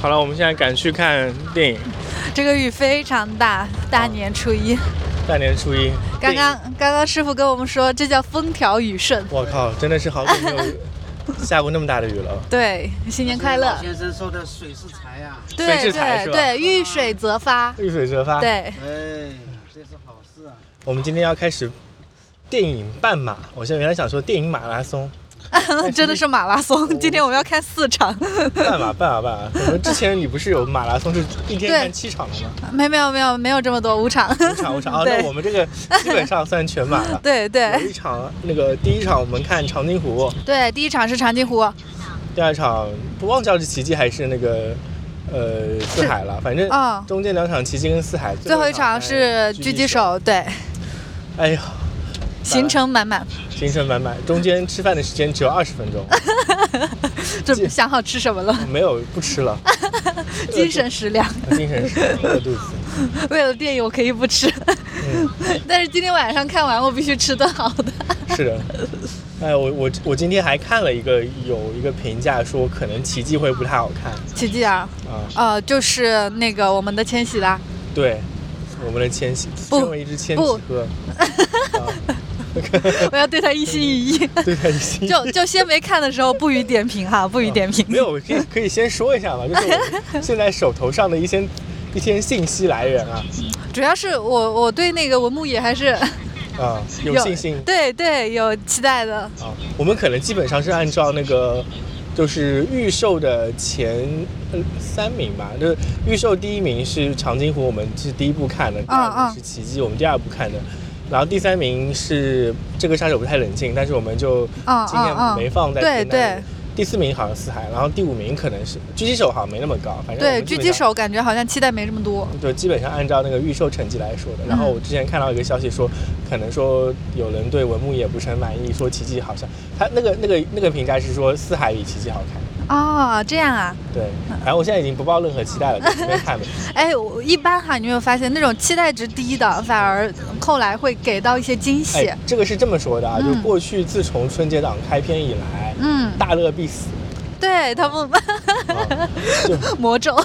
好了，我们现在赶去看电影。这个雨非常大，大年初一。大年初一。刚刚刚刚师傅跟我们说，这叫风调雨顺。我靠，真的是好久没有下过那么大的雨了。对，新年快乐。先生说的水是财呀。对对对，遇水则发。遇水则发。对。哎，这是好事啊。我们今天要开始电影半马。我现在原来想说电影马拉松。真的是马拉松！今天我们要看四场。半马，半马，半马。我们之前你不是有马拉松是一天看七场的吗？没，没有，没有，没有这么多，五场。五场，五场。啊，那我们这个基本上算全马了。对对。有一场，那个第一场我们看长津湖。对，第一场是长津湖。第二场不忘记是奇迹还是那个呃四海了，反正中间两场奇迹跟四海。最后一场是狙击手，对。哎呀。行程满满，行程满满，中间吃饭的时间只有二十分钟，就想好吃什么了？没有，不吃了，精神食粮，精神食粮，饿肚子。为了电影，我可以不吃，但是今天晚上看完，我必须吃顿好的。是的，哎，我我我今天还看了一个有一个评价说，可能奇迹会不太好看。奇迹啊？啊，呃，就是那个我们的千玺啦。对，我们的千玺，身为一只千玺鹤。我要对他一心一意，对他一心。就就先没看的时候不予点评哈，不予点评。没有，可以可以先说一下嘛，就是我现在手头上的一些一些信息来源啊。主要是我我对那个文牧野还是啊有信心，对对有期待的。啊，我们可能基本上是按照那个就是预售的前三名吧，就是预售第一名是长津湖，我们是第一部看的，第二部是奇迹，我们第二部看的。然后第三名是这个杀手不太冷静，但是我们就今天没放在对对。第四名好像四海，然后第五名可能是狙击手，好像没那么高。反正对狙击手感觉好像期待没这么多。对，基本上按照那个预售成绩来说的。然后我之前看到一个消息说，可能说有人对文牧野不是很满意，说奇迹好像他那个那个那个评价是说四海比奇迹好看。哦，这样啊。对，反正我现在已经不抱任何期待了，就随便看呗。哎，我一般哈，你有没有发现那种期待值低的，反而后来会给到一些惊喜？这个是这么说的啊，就过去自从春节档开篇以来，嗯，大乐必死。对他们，魔咒。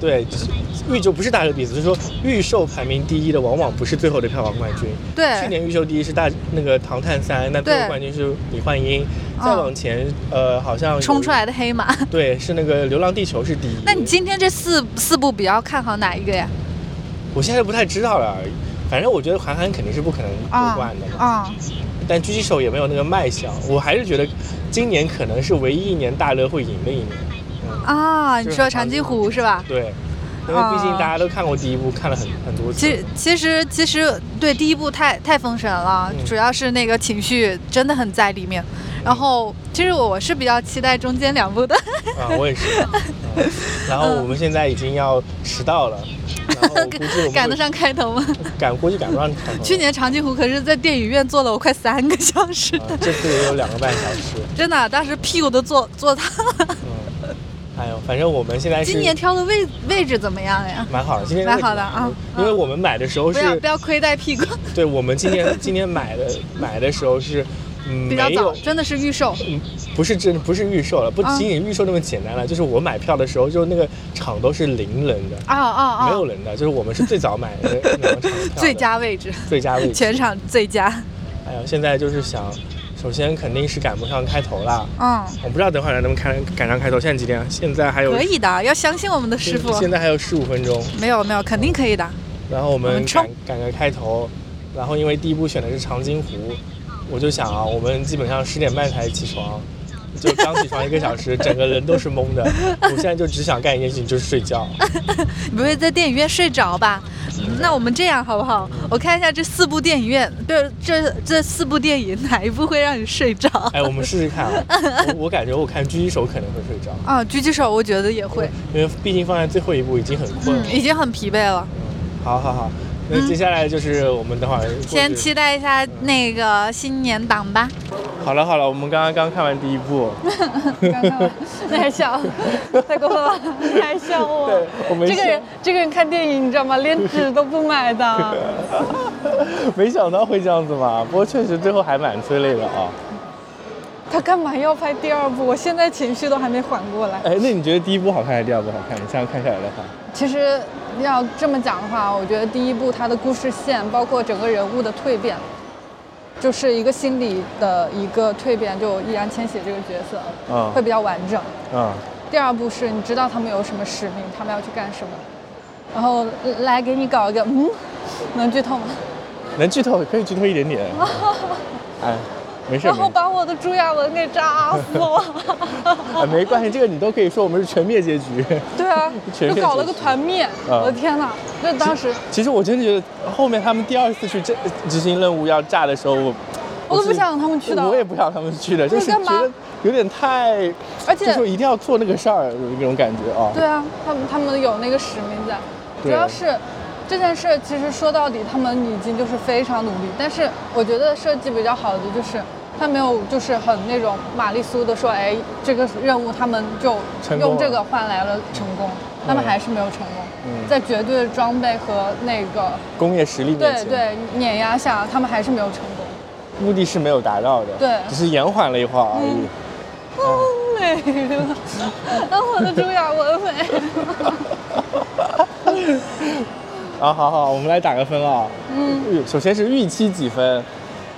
对，预售不是大乐必死，就是说预售排名第一的往往不是最后的票房冠军。对，去年预售第一是大那个《唐探三》，那最后冠军是李焕英。再往前，呃，好像冲出来的黑马。对，是那个《流浪地球》是第一。那你今天这四四部比较看好哪一个呀？我现在不太知道了，反正我觉得韩寒肯定是不可能夺冠的。啊。但狙击手也没有那个卖相，我还是觉得今年可能是唯一一年大乐会赢的一年。啊，你说长津湖是吧？对。因为毕竟大家都看过第一部，看了很很多次。其实其实其实对第一部太太封神了，主要是那个情绪真的很在里面。然后其实我是比较期待中间两部的。啊，我也是。然后我们现在已经要迟到了，赶得上开头吗？赶估计赶不上开头。去年长津湖可是在电影院坐了我快三个小时。这次也有两个半小时。真的，当时屁股都坐坐塌。哎呦，反正我们现在今年挑的位位置怎么样呀？蛮好的，今年蛮好的啊。因为我们买的时候是不要不要亏待屁股。对，我们今年今年买的买的时候是嗯比较早，真的是预售。嗯，不是真不是预售了，不仅仅预售那么简单了，就是我买票的时候就那个场都是零人的啊啊啊，没有人的，就是我们是最早买的两个场最佳位置，最佳位置，全场最佳。哎呀，现在就是想。首先肯定是赶不上开头了，嗯，我不知道等会儿能不能开赶上开头。现在几点？现在还有可以的，要相信我们的师傅。现在还有十五分钟，没有没有，肯定可以的。然后我们赶赶个开头，然后因为第一步选的是长津湖，我就想啊，我们基本上十点半才起床。就刚起床一个小时，整个人都是懵的。我现在就只想干一件事情，就是睡觉。你不会在电影院睡着吧？那我们这样好不好？我看一下这四部电影院，这这这四部电影哪一部会让你睡着？哎，我们试试看啊。我我感觉我看狙击手可能会睡着。啊，狙击手我觉得也会，因为毕竟放在最后一部已经很困了，已经很疲惫了。好好好。那接下来就是我们等会儿先期待一下那个新年档吧。好了好了，我们刚刚刚看完第一部。刚看完，你还笑？太过分了，你还笑我？对，我没。这个人，这个人看电影你知道吗？连纸都不买的。没想到会这样子嘛，不过确实最后还蛮催泪的啊。他干嘛要拍第二部？我现在情绪都还没缓过来。哎，那你觉得第一部好看还是第二部好看？你这样看下来的话，其实要这么讲的话，我觉得第一部它的故事线，包括整个人物的蜕变，就是一个心理的一个蜕变，就易烊千玺这个角色，嗯会比较完整。嗯，第二部是你知道他们有什么使命，他们要去干什么，然后来给你搞一个，嗯，能剧透吗？能剧透可以剧透一点点。哎，没事然后，把我的朱亚文给炸死了。哎，没关系，这个你都可以说我们是全灭结局。对啊，就搞了个团灭，嗯我的天哪！那当时其实我真的觉得后面他们第二次去执执行任务要炸的时候，我我都不想让他们去的我也不想他们去的，就是觉得有点太，而且就说一定要做那个事儿，有那种感觉啊。对啊，他们他们有那个使命在，主要是这件事其实说到底，他们已经就是非常努力，但是我觉得设计比较好的就是。他没有，就是很那种玛丽苏的说，哎，这个任务他们就用这个换来了成功，他们还是没有成功，嗯在绝对的装备和那个工业实力对对碾压下，他们还是没有成功。目的是没有达到的，对只是延缓了一会儿而已。哦，美了，让我的朱亚文美了。啊，好好，我们来打个分啊。嗯，首先是预期几分？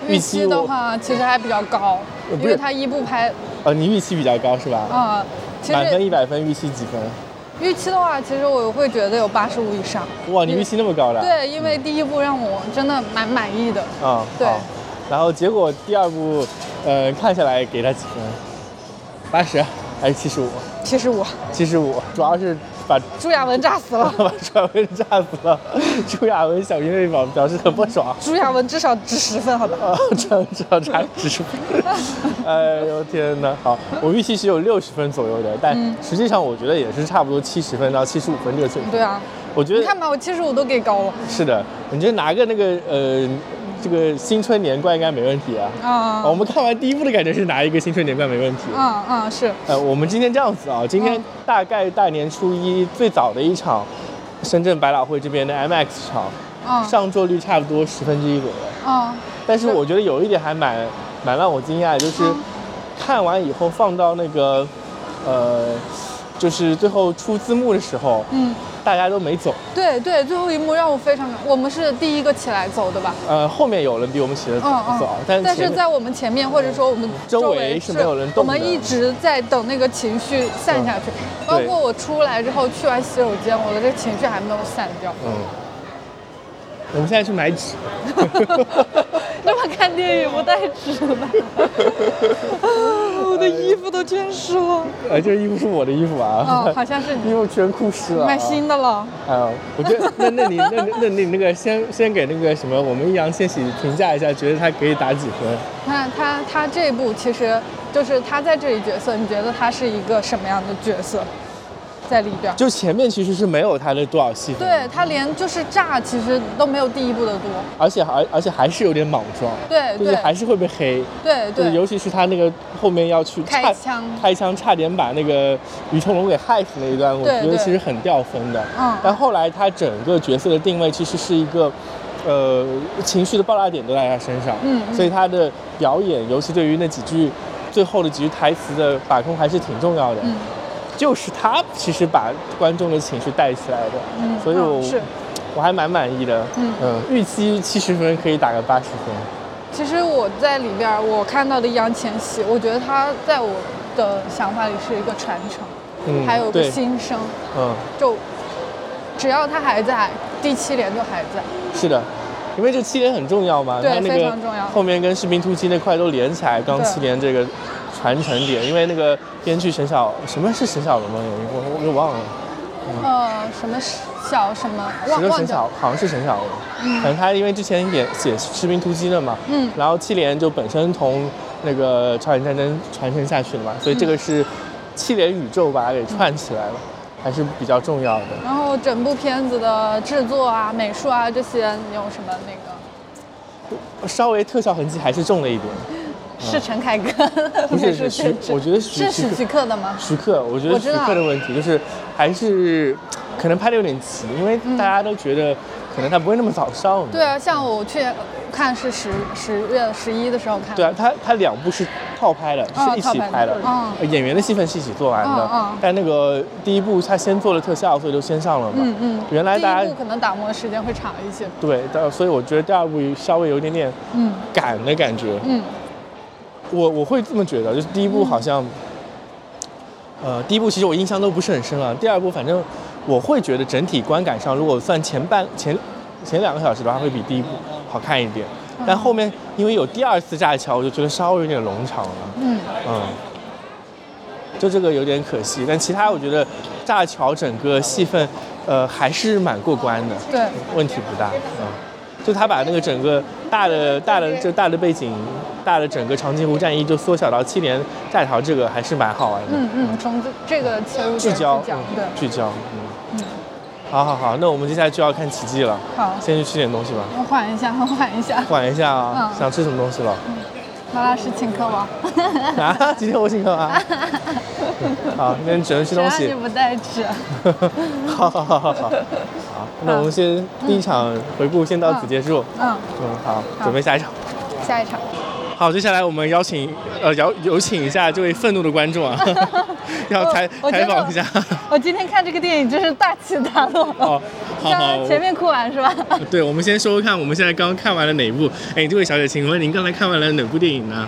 预期的，话其实还比较高，因为他一部拍呃，你预期比较高是吧？啊，其满分一百分，预期几分？预期的话，其实我会觉得有八十五以上。哇，你预期那么高的？。对，因为第一部让我真的蛮满意的。啊、对好然后结果第二部，呃，看下来给他几分？八十还是七十五？七十五，七十五，主要是把朱亚文炸死了。把朱亚文炸死了，朱亚文小兵妹表表示很不爽。朱亚文至少值十分，好吧？啊，至少至少差十分。哎呦天哪！好，我预期是有六十分左右的，但嗯实际上我觉得也是差不多七十分到七十五分这个水平。对啊，我觉得你看吧，我七十五都给高了。是的，你就拿个那个呃这个新春年冠应该没问题啊。啊我们看完第一部的感觉是拿一个新春年冠没问题。啊啊！是，呃，我们今天这样子啊，今天嗯大概大年初一最早的一场深圳百老汇这边的 MX 场，啊上座率差不多十分之一左右。啊但是我觉得有一点还蛮蛮让我惊讶的，就是嗯看完以后放到那个呃，就是最后出字幕的时候，嗯，大家都没走。对对，最后一幕让我非常，我们是第一个起来走的吧？呃，后面有人比我们起得早，早但是但是在我们前面，或者说我们周围围是没有人动的我们一直在等那个情绪散下去。包括我出来之后去完洗手间，我的这个情绪还没有散掉。嗯，我们现在去买纸。这么看电影不带纸的，我的衣服都全湿了。哎，这衣服是我的衣服啊，哦，好像是衣你 服全裤湿了、啊。买新的了。哎呦，我觉得那那你那那那你那个先先给那个什么我们易烊千玺评价一下，觉得他可以打几分？那他他这部其实就是他在这里角色，你觉得他是一个什么样的角色在里边？就前面其实是没有他的多少戏份，对，他连就是炸其实都没有第一部的多。而且而而且还是有点莽撞，对就是还是会被黑，对对，就是尤其是他那个后面要去差开枪开枪差点把那个于成龙给害死那一段，我觉得其实很掉分的。嗯但后来他整个角色的定位其实是一个。呃，情绪的爆炸点都在他身上，嗯嗯所以他的表演，尤其对于那几句最后的几句台词的把控还是挺重要的。嗯就是他其实把观众的情绪带起来的，嗯所以我、嗯是我还蛮满意的。嗯嗯预期七十分可以打个八十分。其实我在里边我看到的易烊千玺，我觉得他在我的想法里是一个传承，嗯，还有个，新生，嗯，就只要他还在，第七连就还在。是的，因为这七连很重要嘛，对它那个非常重要后面跟士兵突击那块都连起来，刚七连这个传承点，因为那个编剧沈小什么是沈小龙吗？有一我我给忘了，呃，什么小什么忘了沈小，好像是沈小龙，嗯。反正他因为之前演写士兵突击的嘛，嗯。然后七连就本身从那个朝鲜战争传承下去了嘛，所以这个是七连宇宙把它给串起来了，还是比较重要的。然后整部片子的制作啊、美术啊这些，你有什么那个？稍微特效痕迹还是重了一点，是陈凯歌 不是是徐我觉得是许徐克的吗？徐克，我觉得徐克的问题就是还是可能拍的有点急，因为大家都觉得可能他不会那么早上。对啊，像我去看是十十月十一的时候看。对啊，他他两部是套拍的，是一起拍的。嗯。演员的戏份是一起做完的。嗯嗯。但那个第一部他先做了特效，所以就先上了嘛。嗯嗯。原来大家。可能打磨的时间会长一些。对，但所以我觉得第二部稍微有一点点嗯赶的感觉。嗯。我我会这么觉得，就是第一部好像，呃，第一部其实我印象都不是很深了。第二部反正我会觉得整体观感上，如果算前半前前两个小时的话，会比第一部好看一点。但后面因为有第二次炸桥，我就觉得稍微有点冗长了。嗯嗯，就这个有点可惜。但其他我觉得炸桥整个戏份，呃，还是蛮过关的。对，问题不大。嗯。就他把那个整个大的大的就大的背景，大的整个长津湖战役就缩小到七连寨桥，这个还是蛮好玩的。嗯嗯，从这个切入聚焦，对，聚焦。好好好，那我们接下来就要看奇迹了。好，先去吃点东西吧。我缓一下，我缓一下。缓一下啊！想吃什么东西了？马老师请客吗？啊，今天我请客吗？好，那只能吃东西。不带吃。好好好好好。好，那我们先第一场回顾先到此结束。嗯嗯，好，准备下一场。下一场。好，接下来我们邀请呃邀有请一下这位愤怒的观众啊，要采采访一下。我今天看这个电影真是大起大落。哦，好好。前面哭完是吧？对，我们先说说看，我们现在刚刚看完了哪一部？哎，这位小姐，请问您刚才看完了哪部电影呢？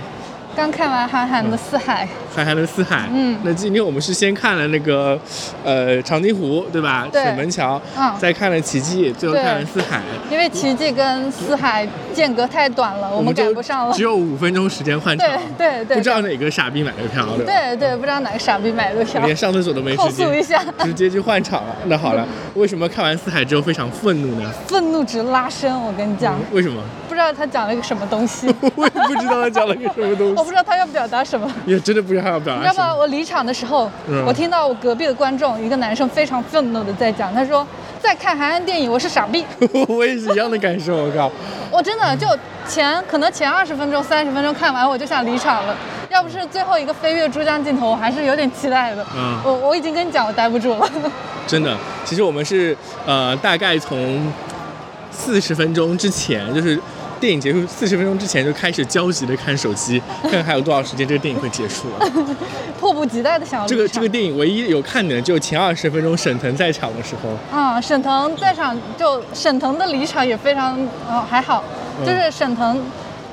刚看完韩寒的《四海》，韩寒的《四海》。嗯，那今天我们是先看了那个，呃，长津湖，对吧？对。水门桥。嗯。再看了奇迹，最后看了四海。因为奇迹跟四海间隔太短了，我们赶不上了。只有五分钟时间换场。对对对。不知道哪个傻逼买的票，对对对，不知道哪个傻逼买的票。连上厕所都没时间。一下。直接去换场了。那好了，为什么看完四海之后非常愤怒呢？愤怒值拉升，我跟你讲。为什么？不知道他讲了一个什么东西。我也不知道他讲了个什么东西。我不知道他要表达。什么？也真的不知道他要表达你知道吗？我离场的时候，我听到我隔壁的观众一个男生非常愤怒的在讲，他说：“在看韩寒电影，我是傻逼。”我也是一样的感受。我靠！我真的就前可能前二十分钟、三十分钟看完，我就想离场了。要不是最后一个飞跃珠江镜头，我还是有点期待的。嗯，我我已经跟你讲，我待不住了。真的，其实我们是呃，大概从四十分钟之前就是。电影结束四十分钟之前就开始焦急的看手机，看还有多少时间这个电影会结束了，迫不及待的想要。这个这个电影唯一有看点的就前二十分钟沈腾在场的时候。啊，沈腾在场就沈腾的离场也非常哦还好，就是沈腾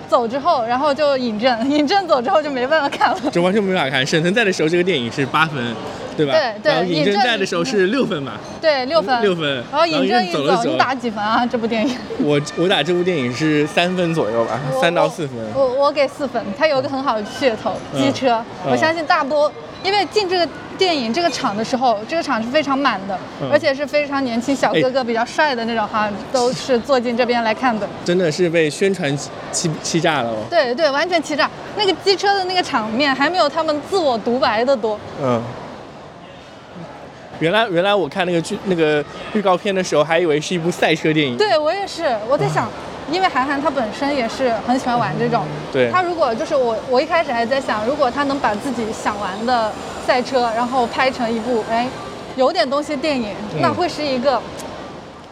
走之后，然后就尹正，尹正走之后就没办法看了，就完全没法看。沈腾在的时候这个电影是八分。对吧？对对，然后尹正在的时候是六分嘛？对，六分。六分。然后尹正一走，你打几分啊？这部电影？我我打这部电影是三分左右吧，三到四分。我我给四分，它有一个很好的噱头，机车。我相信大多，因为进这个电影这个场的时候，这个场是非常满的，而且是非常年轻小哥哥比较帅的那种哈，都是坐进这边来看的。真的是被宣传欺欺诈了哦。对对，完全欺诈。那个机车的那个场面还没有他们自我独白的多。嗯。原来原来我看那个剧那个预告片的时候，还以为是一部赛车电影。对我也是，我在想，因为韩寒他本身也是很喜欢玩这种。对。他如果就是我，我一开始还在想，如果他能把自己想玩的赛车，然后拍成一部哎有点东西电影，那会是一个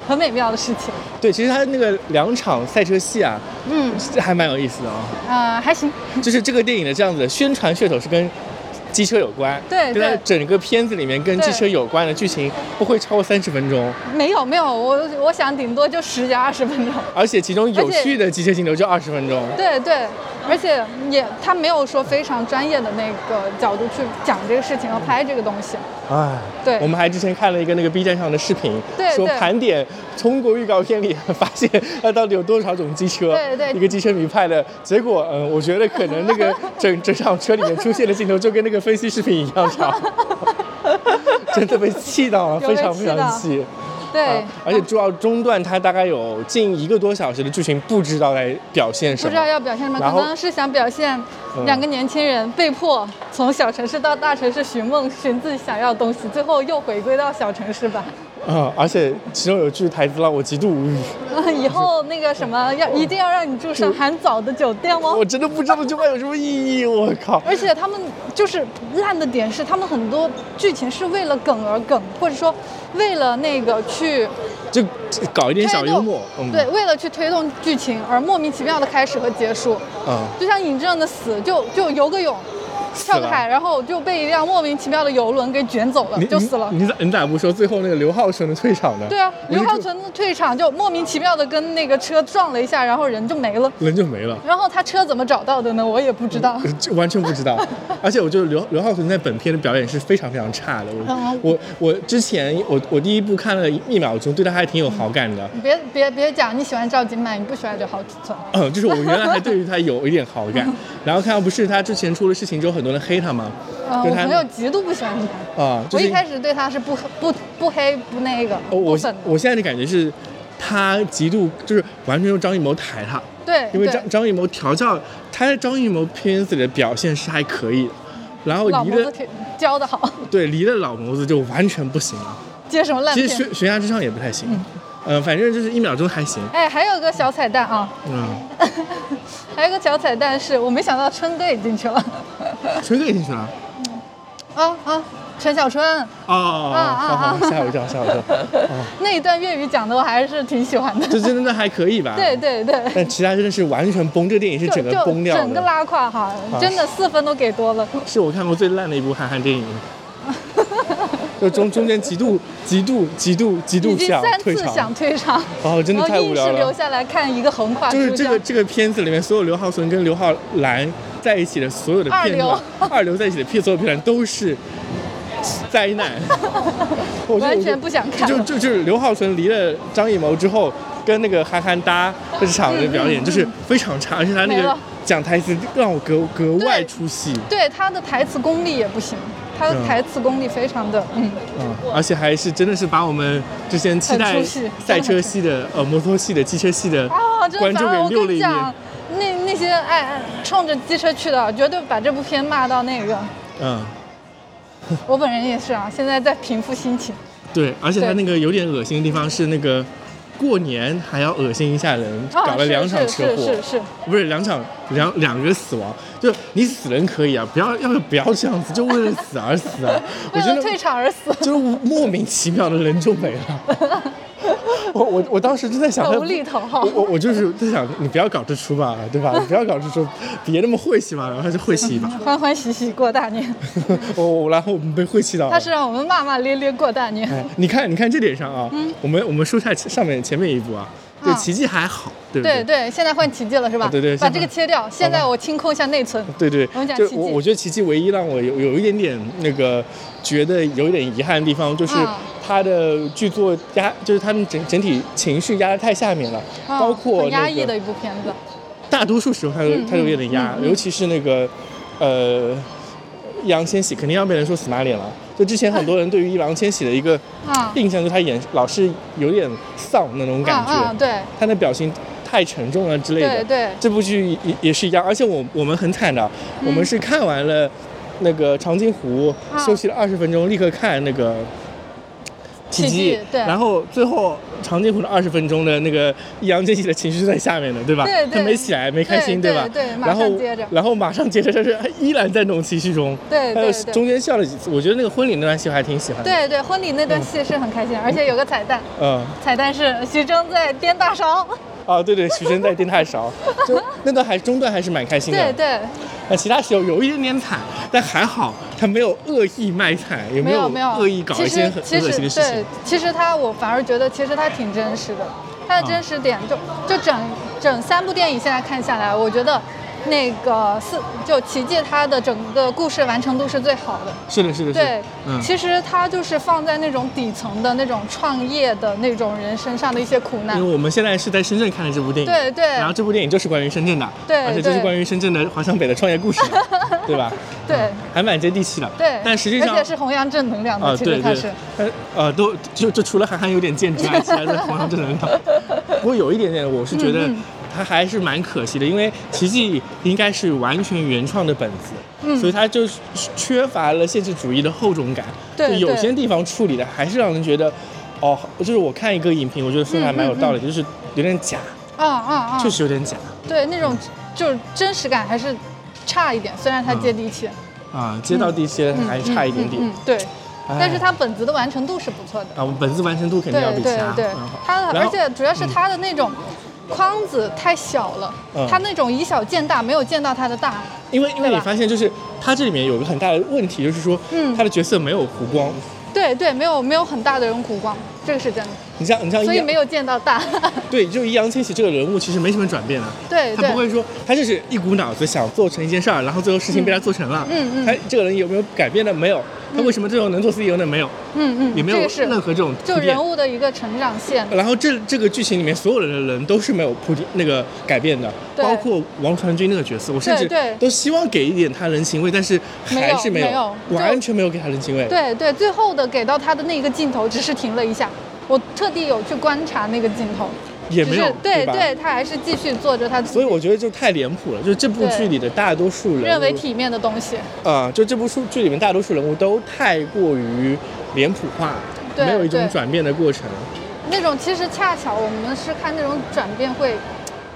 很美妙的事情。对，其实他那个两场赛车戏啊，嗯，还蛮有意思的啊。啊，还行。就是这个电影的这样子的宣传噱头是跟。机车有关，对，在整个片子里面跟机车有关的剧情不会超过三十分钟。没有没有，我我想顶多就十几二十分钟。而且其中有趣的机车镜头就二十分钟。对对。而且也，他没有说非常专业的那个角度去讲这个事情和拍这个东西。哎，对，我们还之前看了一个那个 B 站上的视频，说盘点中国预告片里 发现那到底有多少种机车，对对，一个机车迷拍的结果，嗯，我觉得可能那个整整场车里面出现的镜头就跟那个分析视频一样长，真的被气到了，非常非常气。对，而且主要中段它大概有近一个多小时的剧情，不知道在表现什么，不知道要表现什么，可能是想表现两个年轻人被迫从小城市到大城市寻梦，寻自己想要的东西，最后又回归到小城市吧。啊，而且其中有句台词让我极度无语。以后那个什么要一定要让你住上很早的酒店吗？我真的不知道这句话有什么意义，我靠！而且他们就是烂的点是，他们很多剧情是为了梗而梗，或者说为了那个去就搞一点小幽默，对，为了去推动剧情而莫名其妙的开始和结束。嗯，就像尹正的死，就就游个泳。跳个海，然后就被一辆莫名其妙的游轮给卷走了，就死了。你咋你咋不说最后那个刘浩存的退场呢？对啊，刘浩存的退场就莫名其妙的跟那个车撞了一下，然后人就没了。人就没了。然后他车怎么找到的呢？我也不知道，就完全不知道。而且我觉得刘刘浩存在本片的表演是非常非常差的。我我我之前我我第一部看了一秒钟，对他还挺有好感的。别别别讲你喜欢赵今麦，你不喜欢刘浩存。嗯，就是我原来还对于他有一点好感，然后看到不是他之前出了事情之后，很多人黑他嘛。呃，我朋友极度不喜欢他啊！我一开始对他是不不不黑不那个。我我现在的感觉是，他极度就是完全用张艺谋抬他。对。因为张张艺谋调教他在张艺谋片子里的表现是还可以的，然后离了教的好。对，离了老谋子就完全不行了。接什么烂片？其实悬悬崖之上也不太行。嗯，反正就是一秒钟还行。哎，还有个小彩蛋啊。嗯。还有个小彩蛋是我没想到春哥也进去了。春哥也进去了。啊啊，陈小春啊啊啊！吓我一跳，吓我一跳。那一段粤语讲的我还是挺喜欢的。这真的还可以吧？对对对。但其他真的是完全崩，这个电影是整个崩掉整个拉胯哈，真的四分都给多了。是我看过最烂的一部韩寒电影。就中中间极度极度极度极度想退场，想退场。哦，真的太无聊了。留下来看一个横跨。就是这个这个片子里面所有刘浩存跟刘浩然。在一起的所有的片段，二流在一起的片所有片段都是灾难。完全不想看。就就就是刘浩存离了张艺谋之后，跟那个韩寒搭这场的表演就是非常差，而且他那个讲台词让我格格外出戏。对他的台词功力也不行，他的台词功力非常的嗯。嗯，而且还是真的是把我们之前期待赛车系的、呃摩托系的、机车系的观众给溜了一遍。那那些爱冲着机车去的，绝对把这部片骂到那个。嗯。我本人也是啊，现在在平复心情。对，而且他那个有点恶心的地方是那个过年还要恶心一下人，搞了两场车祸，是是是，不是两场两两个死亡，就你死人可以啊，不要要不要这样子，就为了死而死啊，为了退场而死，就是莫名其妙的人就没了。我我我当时就在想，无厘头哈！我我就是在想，你不要搞这出吧，对吧？你不要搞这出，别那么晦气嘛，然后他就晦气一把，欢欢喜喜过大年。我我然后我们被晦气到了，他是让我们骂骂咧咧过大年。你看，你看这点上啊，我们我们说下上面前面一步啊。对奇迹还好，对对对，现在换奇迹了是吧？对对，把这个切掉。现在我清空一下内存。对对，我们讲奇迹。我我觉得奇迹唯一让我有有一点点那个觉得有一点遗憾的地方，就是他的剧作压，就是他们整整体情绪压得太下面了，包括很压抑的一部片子。大多数时候他都有点压，尤其是那个呃易烊千玺，肯定要被人说死马脸了。就之前很多人对于易烊千玺的一个印象，就他演老是有点丧那种感觉，对，他的表情太沉重了之类的。对对，这部剧也也是一样，而且我我们很惨的，我们是看完了那个长津湖，休息了二十分钟，立刻看那个。奇迹，对，然后最后长津湖的二十分钟的那个易烊千玺的情绪是在下面的，对吧？对对，他没起来，没开心，对吧？对，然后接着，然后马上接着，就是依然在那种情绪中，对对对，中间笑了几次。我觉得那个婚礼那段戏我还挺喜欢的。对对，婚礼那段戏是很开心，而且有个彩蛋，嗯，彩蛋是徐峥在颠大勺。哦，对对，徐峥在电太勺，就 那段还中段还是蛮开心的。对对。那其他时候有一点点惨，但还好他没有恶意卖惨，也没有没有恶意搞一些很恶心的事情。对，其实他我反而觉得其实他挺真实的，他的真实点就就整整三部电影现在看下来，我觉得。那个四就奇迹，它的整个故事完成度是最好的。是的，是的，对，嗯，其实它就是放在那种底层的那种创业的那种人身上的一些苦难。因为我们现在是在深圳看的这部电影，对对，然后这部电影就是关于深圳的，对，而且就是关于深圳的华强北的创业故事，对吧？对，还蛮接地气的。对，但实际上而且是弘扬正能量的，其实它是，呃，都就就除了韩寒有点贱之外，其他都弘扬正能量。不过有一点点，我是觉得。它还是蛮可惜的，因为《奇迹》应该是完全原创的本子，嗯，所以它就缺乏了现实主义的厚重感，对，有些地方处理的还是让人觉得哦，就是我看一个影评，我觉得说的还蛮有道理，就是有点假，啊啊啊！确实有点假。对，那种就是真实感还是差一点，虽然它接地气。啊，接到地气还差一点点。嗯，对。但是它本子的完成度是不错的。啊，本子完成度肯定要比其他对对对，它而且主要是它的那种框子太小了，它那种以小见大，没有见到它的大。因为因为你发现就是它这里面有一个很大的问题，就是说，嗯，它的角色没有弧光。对对，没有没有很大的人弧光，这个是真的。你像你像，所以没有见到大。对，就易烊千玺这个人物其实没什么转变的。对，他不会说他就是一股脑子想做成一件事儿，然后最后事情被他做成了。嗯嗯。他这个人有没有改变的？没有。他为什么最后能做 CEO 呢？没有。嗯嗯。也没有任何这种就人物的一个成长线。然后这这个剧情里面所有的人都是没有铺那个改变的，包括王传君那个角色，我甚至都希望给一点他人情味，但是还是没有，完全没有给他人情味。对对，最后的给到他的那一个镜头只是停了一下。我特地有去观察那个镜头，也没有对对，他还是继续做着他。所以我觉得就太脸谱了，就是这部剧里的大多数人认为体面的东西啊，就这部书剧里面大多数人物都太过于脸谱化，没有一种转变的过程。那种其实恰巧我们是看那种转变会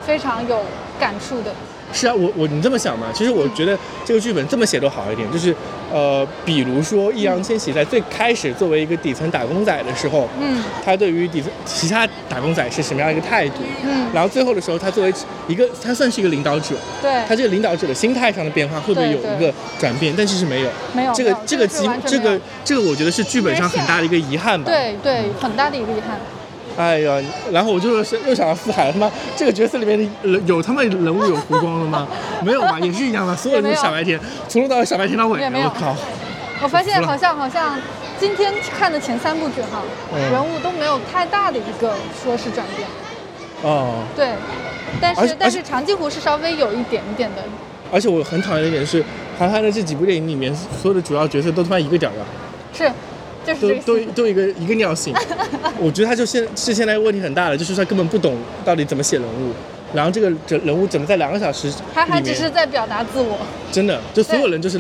非常有感触的。是啊，我我你这么想嘛？其实我觉得这个剧本这么写都好一点，就是，呃，比如说易烊千玺在最开始作为一个底层打工仔的时候，嗯，他对于底层其他打工仔是什么样一个态度？嗯，然后最后的时候，他作为一个他算是一个领导者，对，他这个领导者的心态上的变化会不会有一个转变？但其实没有，没有，这个这个机这个这个我觉得是剧本上很大的一个遗憾吧？对对，很大的一个遗憾。哎呀，然后我就是又想到四海，他妈这个角色里面的有他们人物有弧光的吗？没有吧，也是一样的，所有人都是傻白甜，从头到尾傻白甜到尾。我靠！我发现好像好像今天看的前三部剧哈，人物都没有太大的一个说是转变。哦。对，但是但是长津湖是稍微有一点点的。而且我很讨厌的一点是，韩寒的这几部电影里面所有的主要角色都他妈一个屌样。是。都都都一个一个尿性，我觉得他就现是现在问题很大的，就是他根本不懂到底怎么写人物，然后这个这人物怎么在两个小时他还只是在表达自我，真的，就所有人就是，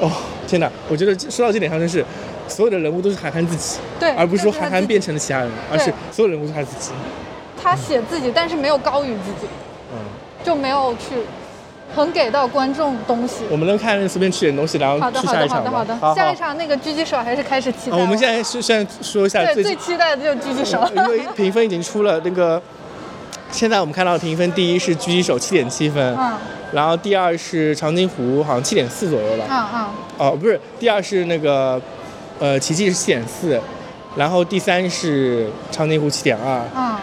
哦天哪，我觉得说到这点上真是，所有的人物都是韩寒自己，对，而不是说韩寒变成了其他人，而是所有人物都是他自己。他写自己，但是没有高于自己，嗯，就没有去。很给到观众东西，我们能看随便吃点东西，然后去下一场好的，好的，下一场那个狙击手还是开始期待。我们现在是现在说一下最最期待的就是狙击手，因为评分已经出了，那个现在我们看到的评分，第一是狙击手七点七分，嗯，然后第二是长津湖，好像七点四左右吧，嗯嗯，哦不是，第二是那个呃奇迹是七点四，然后第三是长津湖七点二，嗯。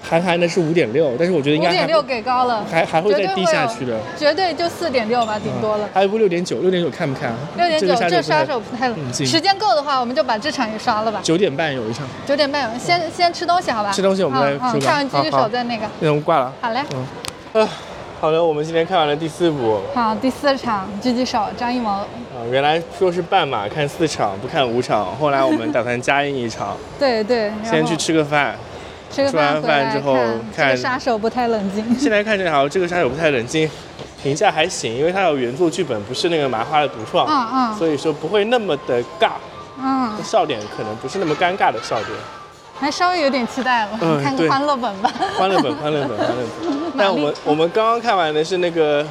韩寒的是五点六，但是我觉得应该五点六给高了，还还会再低下去的，绝对就四点六吧，顶多了。还有部六点九，六点九看不看？六点九这杀手不太冷静，时间够的话，我们就把这场也刷了吧。九点半有一场，九点半有，先先吃东西好吧？吃东西我们再说看完狙击手再那个。那我们挂了。好嘞。嗯。啊，好的，我们今天看完了第四部。好，第四场狙击手张艺谋。啊，原来说是半马看四场，不看五场，后来我们打算加映一场。对 对。先去吃个饭。吃完饭之后看杀手不太冷静。现在看着好，这个杀手不太冷静，评价还行，因为它有原作剧本，不是那个麻花的独创，嗯嗯，所以说不会那么的尬，嗯，笑点可能不是那么尴尬的笑点，还稍微有点期待了，看个欢乐本吧。欢乐本，欢乐本，欢乐本。但我们我们刚刚看完的是那个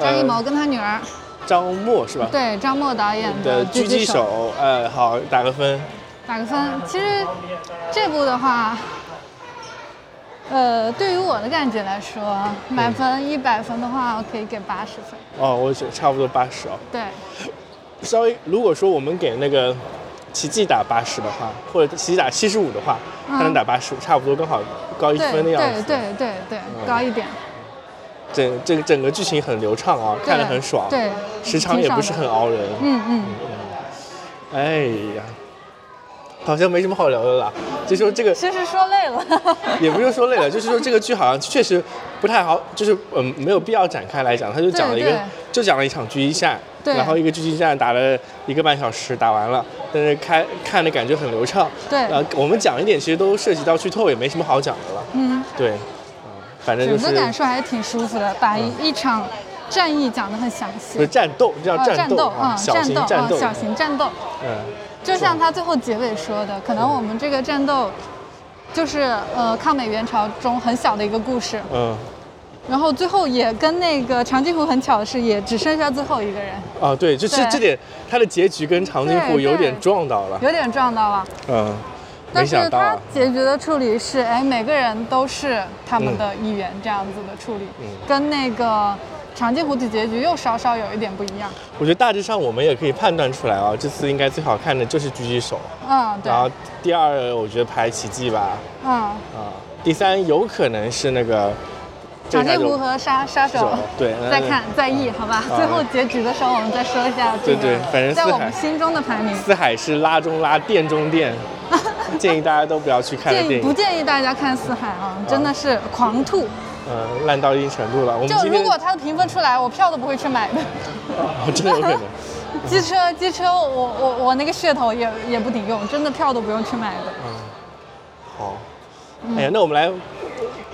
张艺谋跟他女儿张默是吧？对，张默导演的狙击手，呃，好，打个分。打个分，其实这部的话。呃，对于我的感觉来说，满分一百分的话，我可以给八十分。哦，我觉差不多八十哦。对。稍微，如果说我们给那个奇迹打八十的话，或者奇迹打七十五的话，他能打八十五，差不多刚好高一分的样子。对对对对，高一点。整这个整个剧情很流畅啊，看得很爽。对。时长也不是很熬人。嗯嗯。哎呀。好像没什么好聊的了，就说这个，其实说累了，也不是说累了，就是说这个剧好像确实不太好，就是嗯没有必要展开来讲，他就讲了一个，就讲了一场狙击战，然后一个狙击战打了一个半小时，打完了，但是开看的感觉很流畅，对，呃，我们讲一点其实都涉及到剧透，也没什么好讲的了，嗯，对，反正就是，整个感受还是挺舒服的，把一场战役讲得很详细，不是战斗，这叫战斗啊，小型战斗，小型战斗，嗯。就像他最后结尾说的，可能我们这个战斗就是呃抗美援朝中很小的一个故事。嗯。然后最后也跟那个长津湖很巧的是，也只剩下最后一个人。啊，对，就是这点，他的结局跟长津湖有点撞到了，有点撞到了。嗯，但是他结局的处理是，哎，每个人都是他们的一员，这样子的处理，跟那个长津湖的结局又稍稍有一点不一样。我觉得大致上我们也可以判断出来啊，这次应该最好看的就是狙击手。嗯，对。然后第二，我觉得排奇迹吧。嗯。啊，第三有可能是那个。长津湖和杀杀手，对，再看再议，好吧。最后结局的时候，我们再说一下。对对，反正在我们心中的排名，四海是拉中拉，电中电，建议大家都不要去看建议。不建议大家看四海啊，真的是狂吐。嗯，烂到一定程度了。我们就如果它的评分出来，我票都不会去买的。哦 真的有可能。机车机车，我我我那个噱头也也不顶用，真的票都不用去买的。嗯，好。哎呀，那我们来。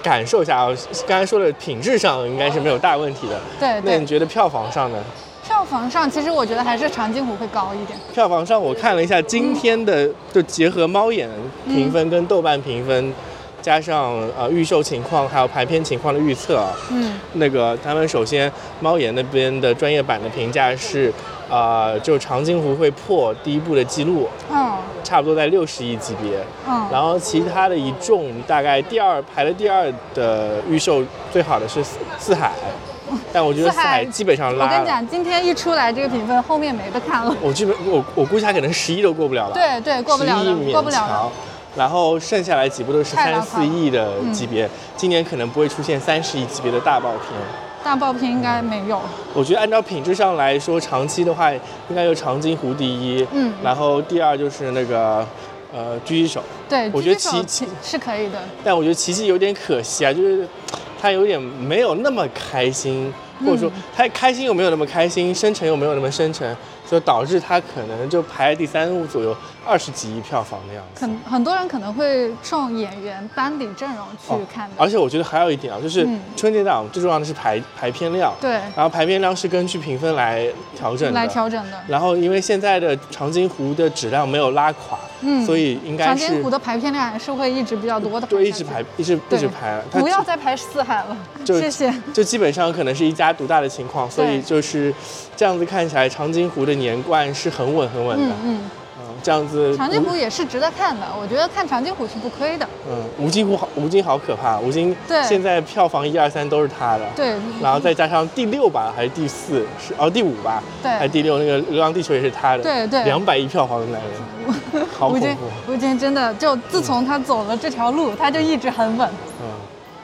感受一下啊，刚才说的品质上应该是没有大问题的。对，那你觉得票房上呢？票房上，其实我觉得还是长津湖会高一点。票房上，我看了一下今天的，就结合猫眼评分跟豆瓣评分，加上呃预售情况还有排片情况的预测。嗯。那个他们首先猫眼那边的专业版的评价是。呃，就长津湖会破第一部的记录，嗯，差不多在六十亿级别，嗯，然后其他的一众大概第二排了第二的预售最好的是四海，但我觉得四海基本上拉。我跟你讲，今天一出来这个评分，后面没得看了。我基本我我估计他可能十一都过不了了。对对，过不了了，过不了了。然后剩下来几部都是三四亿的级别，今年可能不会出现三十亿级别的大爆片。大爆片应该没有。我觉得按照品质上来说，长期的话应该有长津湖第一，嗯，然后第二就是那个呃狙击手。对，我觉得奇奇是可以的。但我觉得奇迹有点可惜啊，就是他有点没有那么开心，或者说他开心又没有那么开心，深沉又没有那么深沉。就导致他可能就排第三左右，二十几亿票房的样子。很很多人可能会冲演员班底阵容去看的。而且我觉得还有一点啊，就是春节档最重要的是排排片量。对。然后排片量是根据评分来调整的。来调整的。然后因为现在的长津湖的质量没有拉垮，嗯，所以应该是。长津湖的排片量还是会一直比较多的。对，一直排，一直一直排。不要再排四海了，谢谢。就基本上可能是一家独大的情况，所以就是这样子看起来，长津湖的年冠是。很稳很稳的，嗯嗯，这样子。长津湖也是值得看的，我觉得看长津湖是不亏的。嗯，吴京湖好，吴京好可怕，吴京对现在票房一二三都是他的。对。然后再加上第六吧，还是第四？是哦，第五吧？对。还是第六？那个《流浪地球》也是他的。对对。两百亿票房的男人，好恐怖。吴京真的就自从他走了这条路，他就一直很稳。嗯。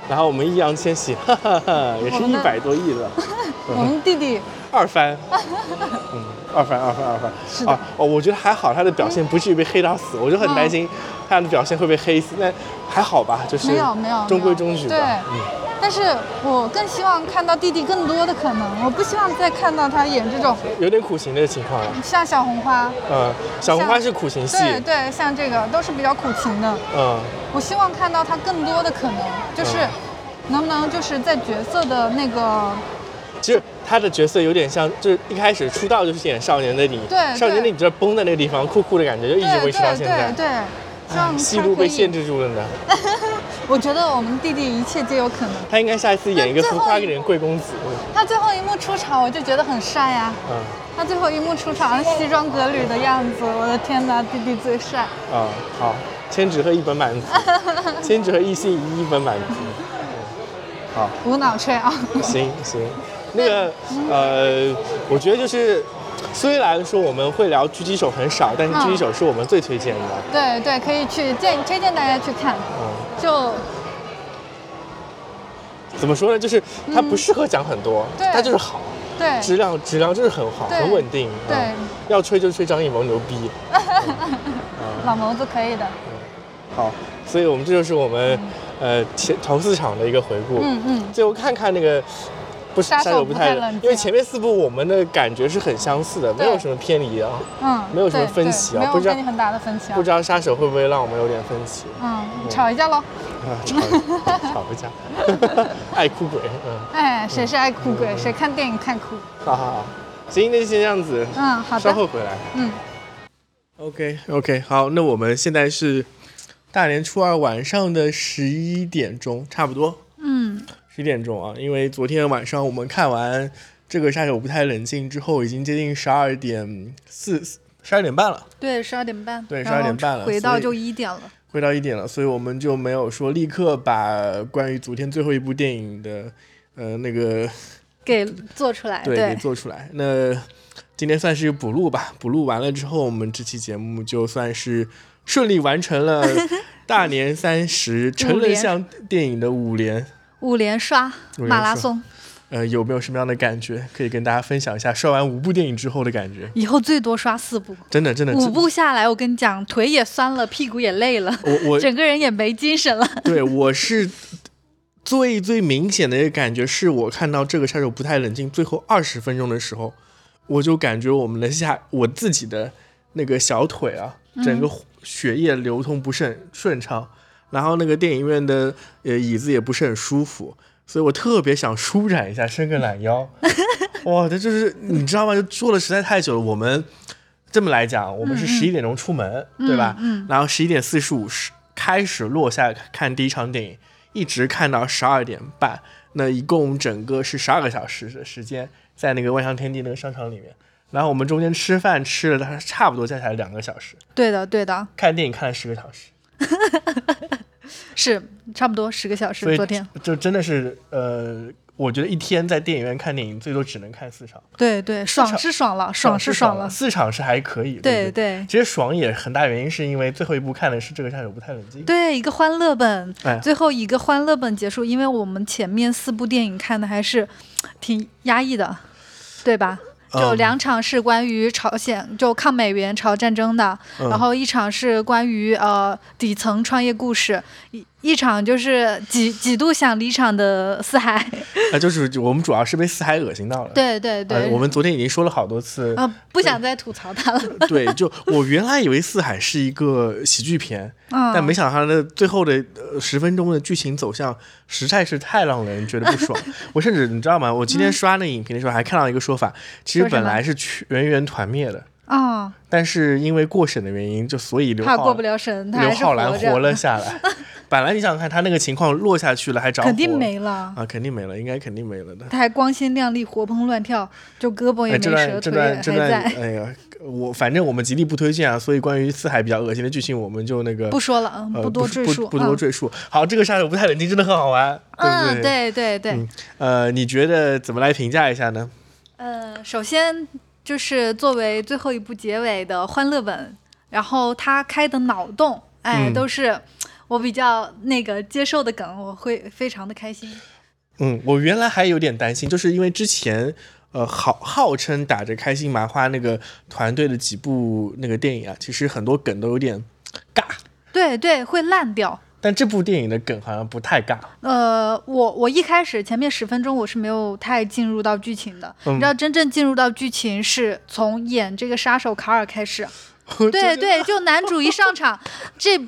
然后我们易烊千玺，哈哈哈，也是一百多亿了。我们弟弟。二番，嗯，二番，二番，二番，是啊，哦，我觉得还好，他的表现不至于被黑到死，我就很担心他的表现会被黑死，那还好吧，就是没有没有中规中矩对，嗯，但是我更希望看到弟弟更多的可能，我不希望再看到他演这种有点苦情的情况了，像小红花，嗯，小红花是苦情戏，对对，像这个都是比较苦情的，嗯，我希望看到他更多的可能，就是能不能就是在角色的那个。其实他的角色有点像，就是一开始出道就是演少年的你，对，少年的你这崩在那个地方，酷酷的感觉就一直维持到现在，对，像戏路被限制住了呢。我觉得我们弟弟一切皆有可能。他应该下一次演一个浮夸一点贵公子。他最后一幕出场，我就觉得很帅呀。嗯。他最后一幕出场，西装革履的样子，我的天哪，弟弟最帅。啊，好，千纸鹤一本满足，千纸鹤一心一一本满足。好。无脑吹啊。行行。那个呃，我觉得就是，虽然说我们会聊狙击手很少，但是狙击手是我们最推荐的。对对，可以去建推荐大家去看。嗯。就怎么说呢？就是它不适合讲很多，它就是好。对。质量质量就是很好，很稳定。对。要吹就吹张艺谋牛逼。老谋子可以的。好，所以我们这就是我们呃前头四场的一个回顾。嗯嗯。最后看看那个。不是杀手不太冷，因为前面四部我们的感觉是很相似的，没有什么偏离啊，嗯，没有什么分歧啊，不知道很大的分歧啊，不知道杀手会不会让我们有点分歧？嗯，吵一架喽，啊，吵 吵一架，爱哭鬼，嗯，哎，谁是爱哭鬼？谁看电影看哭？好好好，行，那就先这样子，嗯，好的，稍后回来，嗯。OK OK，好，那我们现在是大年初二晚上的十一点钟，差不多。嗯，十点钟啊，因为昨天晚上我们看完这个杀手不太冷静之后，已经接近十二点四十二点半了。对，十二点半。对，十二点半了。回到就一点了。回到一点了，所以我们就没有说立刻把关于昨天最后一部电影的呃那个 给做出来，对，给做出来。那今天算是补录吧，补录完了之后，我们这期节目就算是顺利完成了 大年三十成人向电影的五连五连刷马拉松。呃，有没有什么样的感觉可以跟大家分享一下？刷完五部电影之后的感觉？以后最多刷四部，真的真的。五部下来，我跟你讲，腿也酸了，屁股也累了，我我 整个人也没精神了。对，我是最最明显的一个感觉，是我看到这个杀手不太冷静最后二十分钟的时候，我就感觉我们的下我自己的那个小腿啊，整个血液流通不是很顺畅，然后那个电影院的呃椅子也不是很舒服。所以我特别想舒展一下，伸个懒腰。哇，这就是你知道吗？就坐了实在太久了。我们这么来讲，我们是十一点钟出门，对吧？嗯。然后十一点四十五是开始落下看第一场电影，一直看到十二点半。那一共整个是十二个小时的时间，在那个万象天地那个商场里面。然后我们中间吃饭吃了，它差不多加起来两个小时。对的，对的。看电影看了十个小时。是差不多十个小时。昨天就真的是呃，我觉得一天在电影院看电影最多只能看四场。对对，爽是爽了，爽是爽了，四场是还可以。对对，其实爽也很大原因是因为最后一部看的是这个杀手不太冷静。对，一个欢乐本，最后一个欢乐本结束，因为我们前面四部电影看的还是挺压抑的，对吧？就两场是关于朝鲜就抗美援朝战争的，然后一场是关于呃底层创业故事，一一场就是几几度想离场的四海。啊，就是我们主要是被四海恶心到了。对对对，我们昨天已经说了好多次，啊，不想再吐槽他了。对，就我原来以为四海是一个喜剧片，但没想到它的最后的十分钟的剧情走向实在是太让人觉得不爽。我甚至你知道吗？我今天刷那影评的时候还看到一个说法，其实本来是全员团灭的。啊！但是因为过审的原因，就所以刘浩过不了审，刘浩然活了下来。本来你想想看，他那个情况落下去了还着肯定没了啊，肯定没了，应该肯定没了的。他还光鲜亮丽，活蹦乱跳，就胳膊也没折，腿也还在。哎呀，我反正我们极力不推荐啊。所以关于四海比较恶心的剧情，我们就那个不说了，嗯不多赘述，不多赘述。好，这个杀手不太冷静，真的很好玩，对不对？对对对。呃，你觉得怎么来评价一下呢？呃，首先。就是作为最后一部结尾的欢乐本，然后他开的脑洞，哎，都是我比较那个接受的梗，我会非常的开心。嗯，我原来还有点担心，就是因为之前呃，号号称打着开心麻花那个团队的几部那个电影啊，其实很多梗都有点尬。对对，会烂掉。但这部电影的梗好像不太尬。呃，我我一开始前面十分钟我是没有太进入到剧情的。你知道，真正进入到剧情是从演这个杀手卡尔开始。对对，就男主一上场，这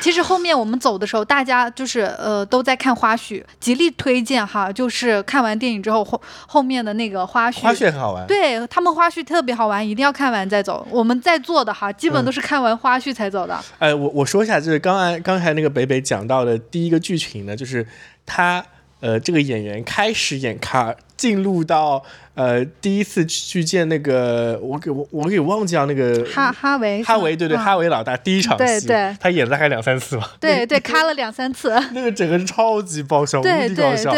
其实后面我们走的时候，大家就是呃都在看花絮，极力推荐哈，就是看完电影之后后后面的那个花絮，花絮很好玩，对他们花絮特别好玩，一定要看完再走。我们在座的哈，基本都是看完花絮才走的。哎，我我说一下，就是刚才刚才那个北北讲到的第一个剧情呢，就是他。呃，这个演员开始演卡尔，进入到呃第一次去见那个我给我我给忘记了那个哈哈维哈维对对哈维老大第一场戏，他演了大概两三次吧，对对，卡了两三次，那个整个超级爆笑，无敌搞笑，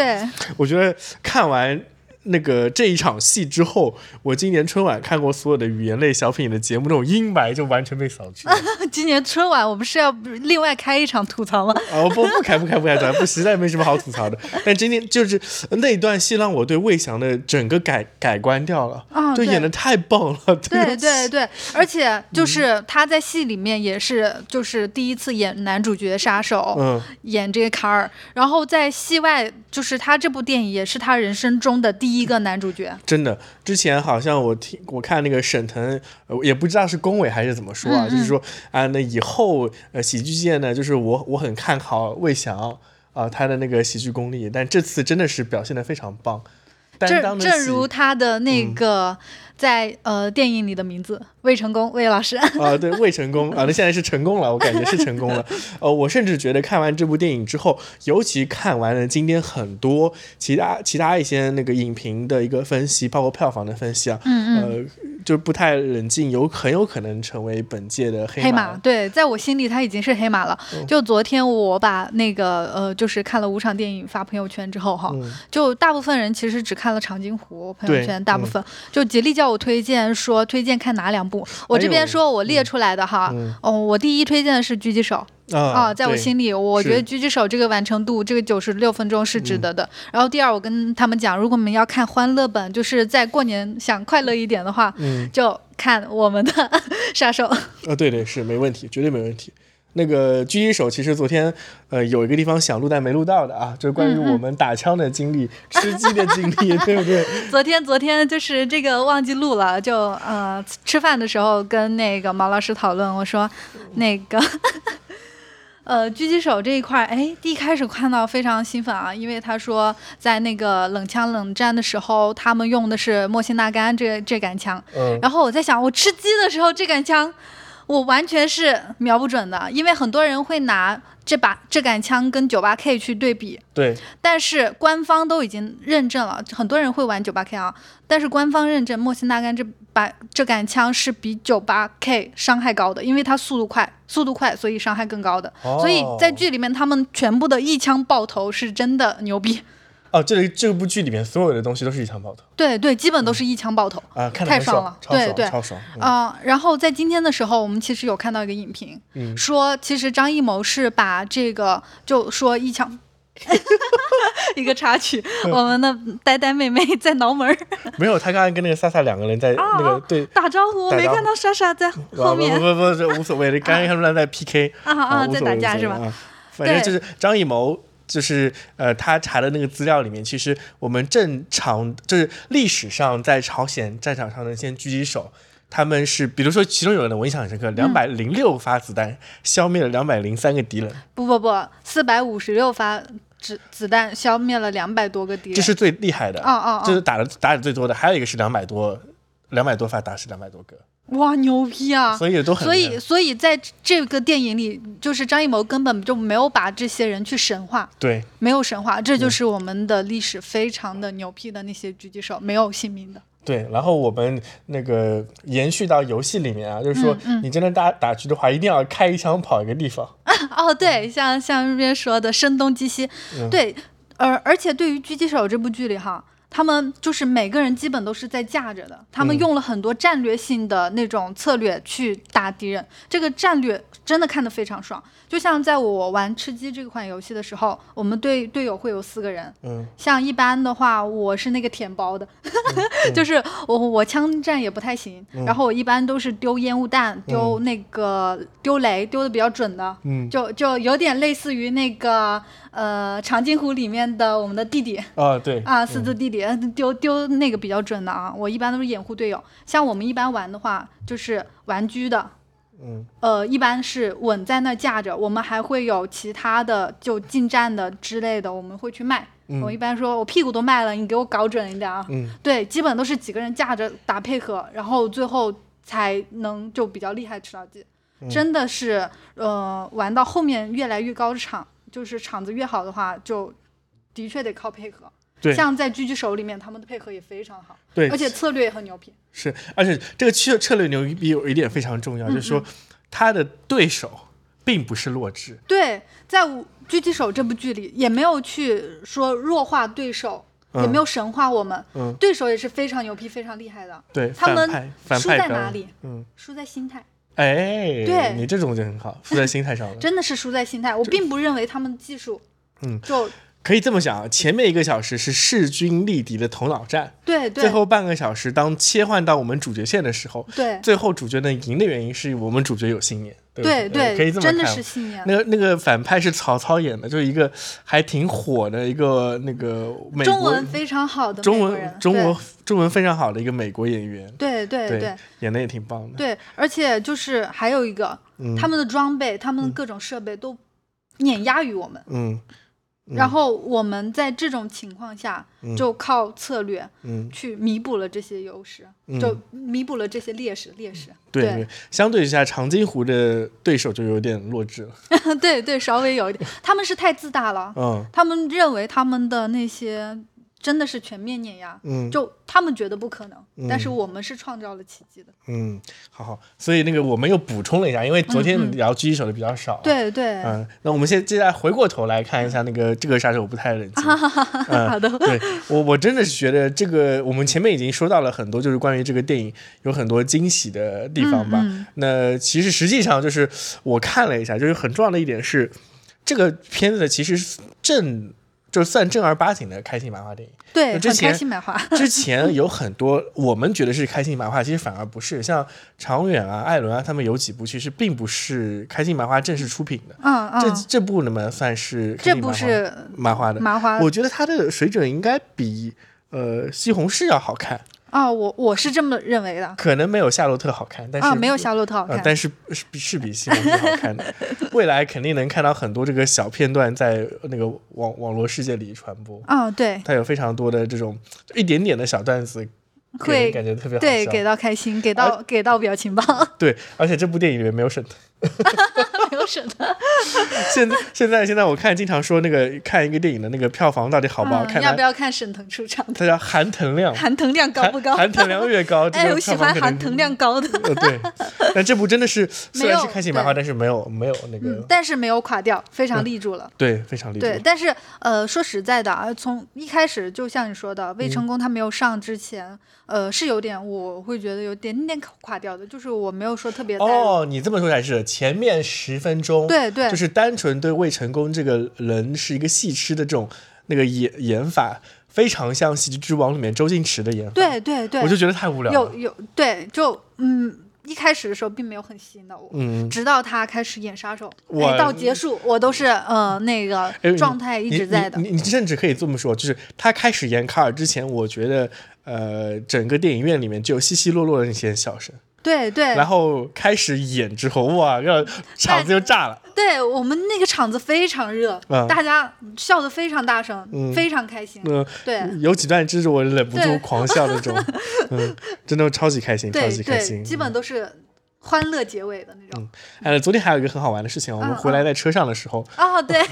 我觉得看完。那个这一场戏之后，我今年春晚看过所有的语言类小品的节目，那种阴霾就完全被扫去。今年春晚我们是要另外开一场吐槽吗？哦不不开不开不开，不实在没什么好吐槽的。但今天就是那段戏让我对魏翔的整个改改观掉了，就演的太棒了。对对对，而且就是他在戏里面也是就是第一次演男主角杀手，嗯，演这个卡尔，然后在戏外就是他这部电影也是他人生中的第。第一个男主角，真的，之前好像我听我看那个沈腾，也不知道是恭维还是怎么说啊，就是说啊，那以后呃喜剧界呢，就是我我很看好魏翔啊，他的那个喜剧功力，但这次真的是表现的非常棒。正正如他的那个在呃电影里的名字魏成功，魏老师 啊，对，魏成功啊，那现在是成功了，我感觉是成功了。呃，我甚至觉得看完这部电影之后，尤其看完了今天很多其他其他一些那个影评的一个分析，包括票房的分析啊，嗯嗯，呃，就不太冷静，有很有可能成为本届的黑马。对，在我心里他已经是黑马了。就昨天我把那个呃，就是看了五场电影发朋友圈之后哈，就大部分人其实只看了长津湖朋友圈，大部分就极力叫我推荐，说推荐看哪两部。我这边说我列出来的哈，哦，我第一推荐的是狙击手啊，在我心里，我觉得狙击手这个完成度，这个九十六分钟是值得的。然后第二，我跟他们讲，如果我们要看欢乐本，就是在过年想快乐一点的话，就看我们的 杀手。啊，对对，是没问题，绝对没问题。那个狙击手其实昨天，呃，有一个地方想录但没录到的啊，就是关于我们打枪的经历、吃鸡的经历，对不对？昨天昨天就是这个忘记录了，就呃吃饭的时候跟那个毛老师讨论，我说那个 呃狙击手这一块，哎，第一开始看到非常兴奋啊，因为他说在那个冷枪冷战的时候，他们用的是莫辛纳甘这这杆枪，嗯，然后我在想，我吃鸡的时候这杆枪。我完全是瞄不准的，因为很多人会拿这把这杆枪跟九八 K 去对比。对。但是官方都已经认证了，很多人会玩九八 K 啊。但是官方认证莫辛纳甘这把这杆枪是比九八 K 伤害高的，因为它速度快，速度快，所以伤害更高的。哦。所以在剧里面，他们全部的一枪爆头是真的牛逼。哦，这里这部剧里面所有的东西都是一枪爆头，对对，基本都是一枪爆头啊，太爽了，对对，超爽啊！然后在今天的时候，我们其实有看到一个影评，说其实张艺谋是把这个就说一枪 一个插曲，我们的呆呆妹妹在挠门儿，没有，他刚才跟那个莎莎两个人在那个对打招呼，我没看到莎莎在后面，不不不，这无所谓的，刚刚看出来在 PK 啊啊，在打架是吧？反正就是张艺谋。就是呃，他查的那个资料里面，其实我们正常就是历史上在朝鲜战场上的那些狙击手，他们是比如说其中有人我印象很深刻，两百零六发子弹消灭了两百零三个敌人。不不不，四百五十六发子子弹消灭了两百多个敌人。这是最厉害的，哦哦，这是打的打的最多的，还有一个是两百多，两百多发打死两百多个。哇，牛逼啊！所以都很，所以所以在这个电影里，就是张艺谋根本就没有把这些人去神化，对，没有神化，这就是我们的历史非常的牛批的那些狙击手，没有姓名的。对，然后我们那个延续到游戏里面啊，就是说你真的打打狙的话，一定要开一枪跑一个地方。哦，对，像像这边说的声东击西，对，而而且对于狙击手这部剧里哈。他们就是每个人基本都是在架着的，他们用了很多战略性的那种策略去打敌人，这个战略真的看得非常爽。就像在我玩吃鸡这款游戏的时候，我们队队友会有四个人，嗯，像一般的话，我是那个舔包的，就是我我枪战也不太行，然后我一般都是丢烟雾弹、丢那个丢雷，丢的比较准的，嗯，就就有点类似于那个。呃，长津湖里面的我们的弟弟啊，对啊，四字弟弟丢丢那个比较准的啊。我一般都是掩护队友，像我们一般玩的话，就是玩狙的，嗯，呃，一般是稳在那架着。我们还会有其他的，就近战的之类的，我们会去卖。我一般说，我屁股都卖了，你给我搞准一点啊。嗯，对，基本都是几个人架着打配合，然后最后才能就比较厉害吃到鸡。真的是，呃，玩到后面越来越高的场。就是场子越好的话，就的确得靠配合。对，像在狙击手里面，他们的配合也非常好。对，而且策略也很牛逼。是，而且这个策策略牛逼有一点非常重要，就是说他的对手并不是弱智。对，在《狙击手》这部剧里，也没有去说弱化对手，也没有神化我们。嗯。对手也是非常牛逼、非常厉害的。对，他们输在哪里？嗯，输在心态。哎，对你这种就很好，输在心态上了。真的是输在心态，我并不认为他们技术，嗯，就可以这么想，前面一个小时是势均力敌的头脑战，对对。最后半个小时，当切换到我们主角线的时候，对，最后主角能赢的原因是我们主角有信念。对对，可以这么看。真的是信念。那个那个反派是曹操演的，就是一个还挺火的一个那个美中文非常好的中文中文中文非常好的一个美国演员。对对对，演的也挺棒的。对，而且就是还有一个，他们的装备、他们的各种设备都碾压于我们。嗯然后我们在这种情况下，就靠策略嗯，去弥补了这些优势，就弥补了这些劣势。劣势，对对，相对一下，长津湖的对手就有点弱智了。对对，稍微有一点，他们是太自大了。嗯，他们认为他们的那些。真的是全面碾压，嗯，就他们觉得不可能，但是我们是创造了奇迹的，嗯，好好，所以那个我们又补充了一下，因为昨天聊狙击手的比较少，对对，嗯，那我们现接下来回过头来看一下那个这个杀手不太冷静，好的，对我我真的是觉得这个我们前面已经说到了很多，就是关于这个电影有很多惊喜的地方吧，那其实实际上就是我看了一下，就是很重要的一点是，这个片子其实正。就算正儿八经的开心麻花电影，对，之前开心麻花。之前有很多我们觉得是开心麻花，其实反而不是。像长远啊、艾伦啊，他们有几部其实并不是开心麻花正式出品的。嗯嗯。这这部能不能算是？这部是麻花的。麻花。我觉得它的水准应该比呃西红柿要好看。啊，我我是这么认为的，可能没有夏洛特好看，但是啊，没有夏洛特好看，但是是比是比西蒙斯好看的。未来肯定能看到很多这个小片段在那个网网络世界里传播。啊，对，它有非常多的这种一点点的小段子，会感觉特别好对，给到开心，给到给到表情包。对，而且这部电影里面没有沈腾。没有省的。现在现在现在我看经常说那个看一个电影的那个票房到底好不好看？要不要看沈腾出场？他叫含腾量，含腾量高不高？含腾量越高，哎，我喜欢含腾量高的。呃，对。但这部真的是 虽然是开心麻花，但是没有没有那个，但是没有垮掉，非常立住了。对，非常立住。对，但是呃，说实在的啊，从一开始就像你说的，魏成功他没有上之前，呃，是有点我会觉得有点点垮掉的，就是我没有说特别。哦，你这么说才是前面十分钟，对对，就是单纯对魏成功这个人是一个戏痴的这种那个演演法，非常像《喜剧之王》里面周星驰的演法。对对对，我就觉得太无聊了。有有对，就嗯，一开始的时候并没有很吸引到我，嗯，直到他开始演杀手，哎，到结束我都是呃那个状态一直在的。你你甚至可以这么说，就是他开始演卡尔之前，我觉得呃整个电影院里面就有稀稀落落的那些笑声。对对，然后开始演之后，哇，要场子就炸了。对我们那个场子非常热，大家笑得非常大声，非常开心。嗯，对，有几段真是我忍不住狂笑那种，嗯，真的超级开心，超级开心。基本都是欢乐结尾的那种。嗯哎，昨天还有一个很好玩的事情，我们回来在车上的时候。哦，对。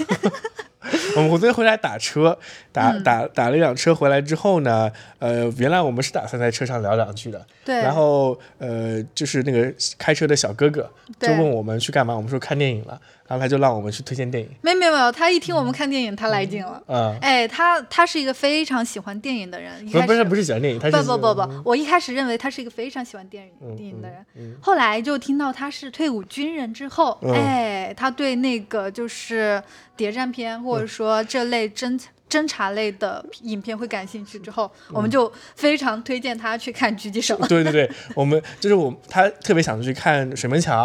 我们昨天回来打车，打打打了一辆车回来之后呢，呃，原来我们是打算在车上聊两句的，对。然后呃，就是那个开车的小哥哥就问我们去干嘛，我们说看电影了，然后他就让我们去推荐电影。没有没有，他一听我们看电影，他来劲了。嗯。哎，他他是一个非常喜欢电影的人。不不是不是喜欢电影，他是不不不不，我一开始认为他是一个非常喜欢电影电影的人，后来就听到他是退伍军人之后，哎，他对那个就是谍战片或者说这类侦侦查类的影片会感兴趣，之后我们就非常推荐他去看《狙击手》。对对对，我们就是我他特别想去看《水门桥》，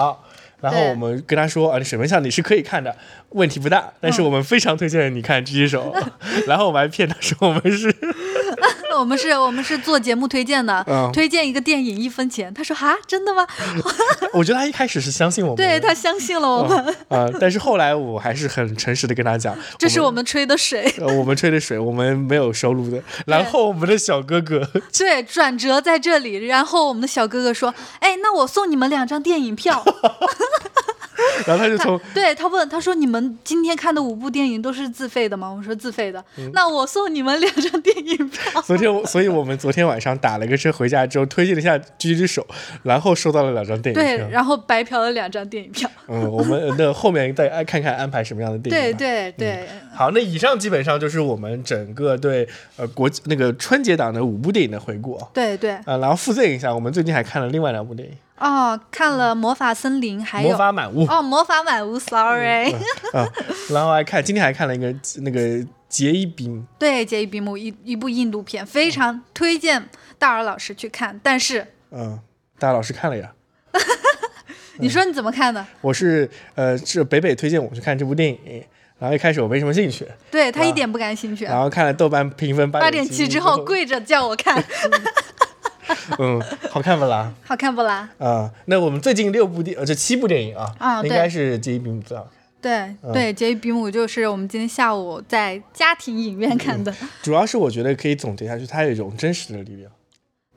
然后我们跟他说啊，《水门桥》你是可以看的，问题不大，但是我们非常推荐你看《狙击手》，然后我们还骗他说我们是。我们是，我们是做节目推荐的，推荐一个电影一分钱。他说哈，真的吗？我觉得他一开始是相信我们，对他相信了我们。啊，但是后来我还是很诚实的跟他讲，这是我们吹的水，我们吹的水，我们没有收入的。然后我们的小哥哥，对，转折在这里。然后我们的小哥哥说，哎，那我送你们两张电影票。然后他就从对他问他说：“你们今天看的五部电影都是自费的吗？”我说：“自费的。”那我送你们两张电影票。昨天我，所以我们昨天晚上打了个车回家之后，推荐了一下《狙击手》，然后收到了两张电影票。对，然后白嫖了两张电影票。嗯，我们那后面再看看安排什么样的电影。对对对。好，那以上基本上就是我们整个对呃国那个春节档的五部电影的回顾。对对。啊，然后附赠一下，我们最近还看了另外两部电影。哦，看了《魔法森林》，还有《魔法满屋》。哦，《魔法满屋》，Sorry。啊，然后还看，今天还看了一个那个《杰伊比姆》。对，《杰伊比姆》一一部印度片，非常推荐大耳老师去看。但是，嗯，大耳老师看了呀。你说你怎么看的？我是呃，是北北推荐我去看这部电影，然后一开始我没什么兴趣，对他一点不感兴趣。然后看了豆瓣评分八点七之后，跪着叫我看。嗯，好看不啦？好看不啦？啊，那我们最近六部电，呃，这七部电影啊，啊，应该是《杰伊比姆》最好看。对对，杰伊比姆就是我们今天下午在家庭影院看的。主要是我觉得可以总结下去，它有一种真实的力量。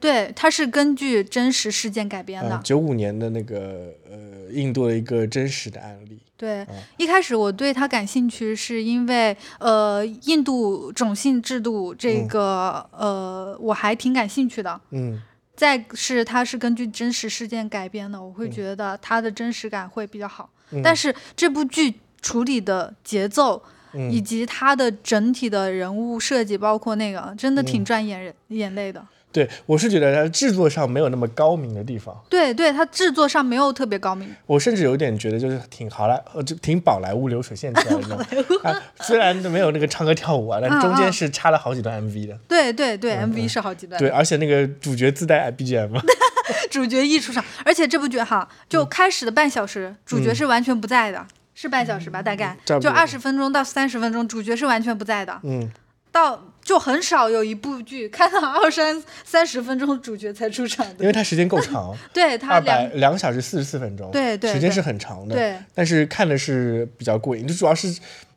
对，它是根据真实事件改编的。九五年的那个呃，印度的一个真实的案例。对，一开始我对它感兴趣，是因为呃，印度种姓制度这个呃，我还挺感兴趣的。嗯。再是它是根据真实事件改编的，我会觉得它的真实感会比较好。但是这部剧处理的节奏以及它的整体的人物设计，包括那个，真的挺赚眼人眼泪的。对，我是觉得它制作上没有那么高明的地方。对，对，它制作上没有特别高明。我甚至有点觉得，就是挺好莱，呃，就挺宝莱坞流水线出来的。虽然没有那个唱歌跳舞啊，但中间是插了好几段 MV 的。对对对，MV 是好几段。对，而且那个主角自带 BGM。主角一出场，而且这部剧哈，就开始的半小时，主角是完全不在的，是半小时吧？大概就二十分钟到三十分钟，主角是完全不在的。嗯。到就很少有一部剧看到 二三三十分钟主角才出场的，因为它时间够长，对，它两两个小时四十四分钟，对对，时间是很长的，对，但是看的是比较过瘾，就主要是。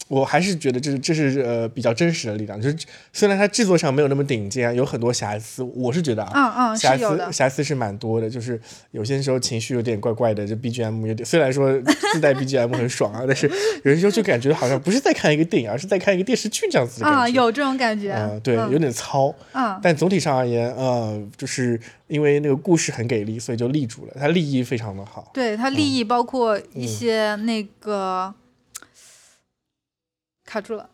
我还是觉得这这是呃比较真实的力量，就是虽然它制作上没有那么顶尖，有很多瑕疵，我是觉得啊，嗯嗯瑕疵瑕疵是蛮多的，就是有些时候情绪有点怪怪的，这 BGM 有点，虽然说自带 BGM 很爽啊，但是有些时候就感觉好像不是在看一个电影，而是在看一个电视剧这样子的感觉，啊，有这种感觉，啊，对，有点糙，啊，但总体上而言，呃，就是因为那个故事很给力，所以就立住了，它立意非常的好，对，它立意包括一些那个。卡住了，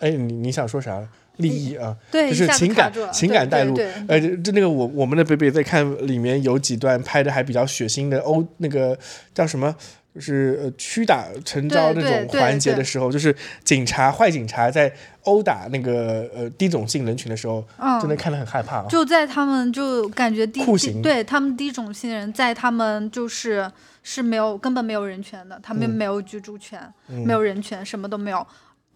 哎，你你想说啥？利益啊，对，就是情感情感带入。呃，就那个我我们的北北在看里面有几段拍的还比较血腥的殴那个叫什么，就是呃屈打成招那种环节的时候，就是警察坏警察在殴打那个呃低种姓人群的时候，真的看得很害怕。就在他们就感觉低酷刑，对他们低种姓人在他们就是是没有根本没有人权的，他们没有居住权，没有人权，什么都没有。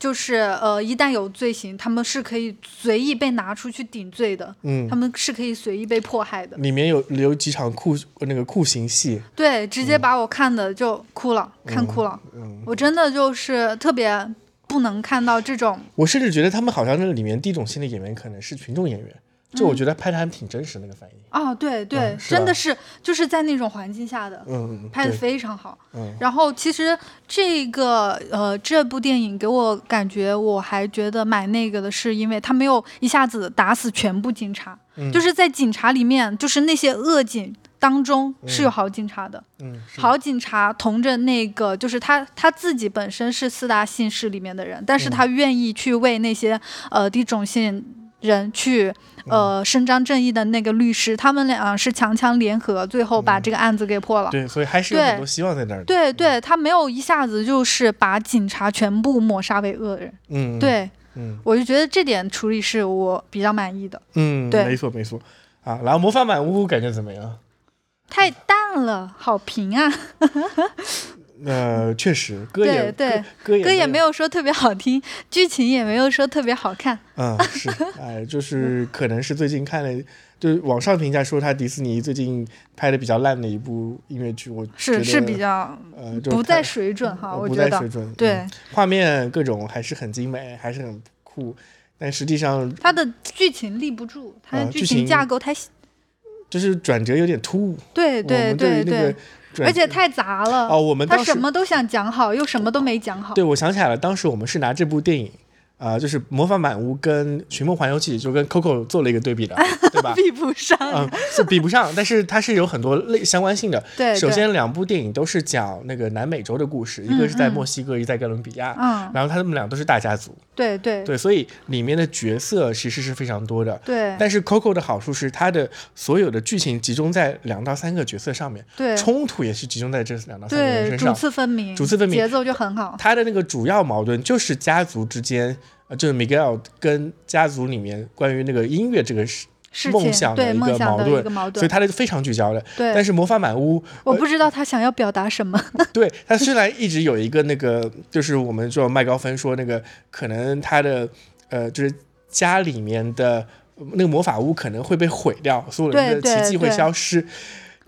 就是呃，一旦有罪行，他们是可以随意被拿出去顶罪的。嗯，他们是可以随意被迫害的。里面有有几场酷那个酷刑戏，对，直接把我看的就哭了，看哭了。嗯，我真的就是特别不能看到这种。我甚至觉得他们好像那里面第一种新的演员可能是群众演员。就我觉得拍的还挺真实，那个反应啊，对对，真的是就是在那种环境下的，嗯，拍的非常好。嗯，然后其实这个呃这部电影给我感觉，我还觉得买那个的是因为他没有一下子打死全部警察，就是在警察里面，就是那些恶警当中是有好警察的，嗯，好警察同着那个就是他他自己本身是四大姓氏里面的人，但是他愿意去为那些呃低种姓人去。呃，伸张正义的那个律师，他们俩是强强联合，最后把这个案子给破了。对，所以还是有很多希望在那儿。对对，他没有一下子就是把警察全部抹杀为恶人。嗯，对，嗯，我就觉得这点处理是我比较满意的。嗯，对，没错没错。啊，然后魔法满屋感觉怎么样？太淡了，好评啊。呃，确实，歌也对，歌歌也没有说特别好听，剧情也没有说特别好看。嗯，是，哎，就是可能是最近看了，就是网上评价说他迪士尼最近拍的比较烂的一部音乐剧，我是是比较呃不在水准哈，我觉得不在水准，对，画面各种还是很精美，还是很酷，但实际上它的剧情立不住，它的剧情架构太，就是转折有点突兀。对对对对。而且太杂了哦，我们他什么都想讲好，又什么都没讲好。对，我想起来了，当时我们是拿这部电影。啊，就是《魔法满屋》跟《寻梦环游记》就跟 Coco 做了一个对比的，对吧？比不上，嗯，是比不上，但是它是有很多类相关性的。对，首先两部电影都是讲那个南美洲的故事，一个是在墨西哥，一个在哥伦比亚。嗯，然后他们俩都是大家族。对对对，所以里面的角色其实是非常多的。对。但是 Coco 的好处是它的所有的剧情集中在两到三个角色上面，对，冲突也是集中在这两到三个人身上，主次分明，主次分明，节奏就很好。它的那个主要矛盾就是家族之间。就是 Miguel 跟家族里面关于那个音乐这个事梦想的一个矛盾，所以他的非常聚焦的。对，但是魔法满屋，我不知道他想要表达什么。对他虽然一直有一个那个，就是我们说麦高芬说那个，可能他的呃，就是家里面的那个魔法屋可能会被毁掉，所有人的奇迹会消失。